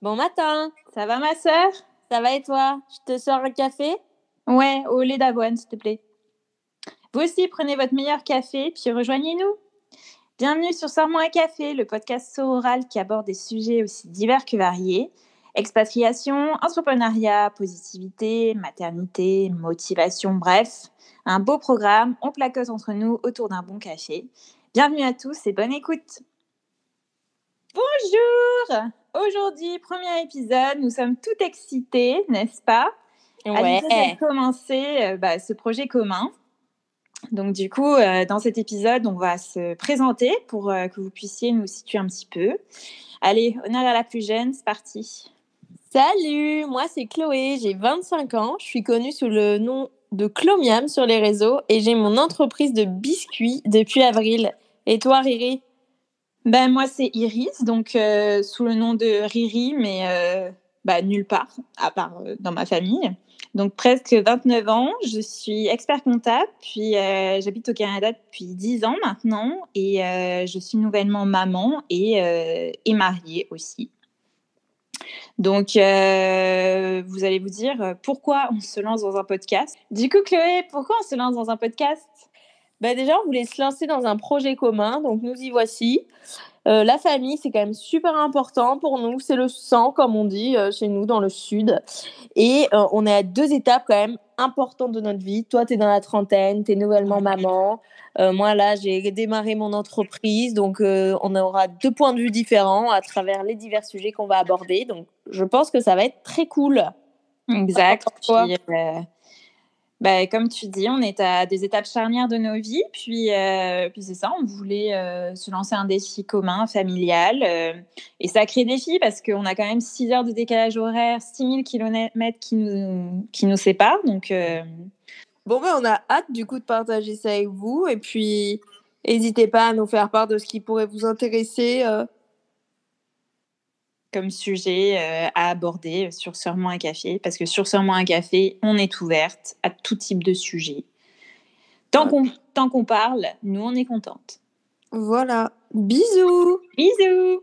Bon matin. Ça va ma sœur? Ça va et toi? Je te sors un café? Ouais, au lait d'avoine, s'il te plaît. Vous aussi, prenez votre meilleur café, puis rejoignez-nous. Bienvenue sur Sors-moi un café, le podcast sororal qui aborde des sujets aussi divers que variés. Expatriation, entrepreneuriat, positivité, maternité, motivation, bref, un beau programme, on placote entre nous autour d'un bon café. Bienvenue à tous et bonne écoute. Bonjour Aujourd'hui, premier épisode, nous sommes tout excités, n'est-ce pas? Ouais. À commencer euh, bah, ce projet commun. Donc du coup, euh, dans cet épisode, on va se présenter pour euh, que vous puissiez nous situer un petit peu. Allez, honneur à la plus jeune, c'est parti. Salut, moi c'est Chloé, j'ai 25 ans, je suis connue sous le nom de Chlomiam sur les réseaux et j'ai mon entreprise de biscuits depuis avril. Et toi Riri? Ben moi c'est Iris, donc euh, sous le nom de Riri, mais euh, bah, nulle part, à part euh, dans ma famille. Donc presque 29 ans, je suis expert comptable, puis euh, j'habite au Canada depuis 10 ans maintenant et je suis nouvellement maman et, et mariée aussi. Donc vous allez vous dire pourquoi on se lance dans un podcast? Du coup Chloé, pourquoi on se lance dans un podcast? Bah déjà, on voulait se lancer dans un projet commun, donc nous y voici. Euh, la famille, c'est quand même super important pour nous. C'est le sang, comme on dit euh, chez nous dans le sud. Et euh, on est à deux étapes quand même importantes de notre vie. Toi, tu es dans la trentaine, tu es nouvellement maman. Moi, là, j'ai démarré mon entreprise. Donc, on aura deux points de vue différents à travers les divers sujets qu'on va aborder. Donc, je pense que ça va être très cool. Exact. Bah, comme tu dis, on est à des étapes charnières de nos vies. Puis, euh, puis c'est ça, on voulait euh, se lancer un défi commun, familial. euh, et sacré défi parce qu'on a quand même 6 heures de décalage horaire, 6000 km qui nous, qui nous séparent. Donc, euh, Bon, ben, on a hâte du coup de partager ça avec vous. Et puis, n'hésitez pas à nous faire part de ce qui pourrait vous intéresser. Comme sujet euh, à aborder sur Sœur-moi un café. Parce que sur Sœur-moi un café, on est ouverte à tout type de sujet. Tant Ouais. qu'on tant qu'on parle, nous, on est contente. Voilà. Bisous Bisous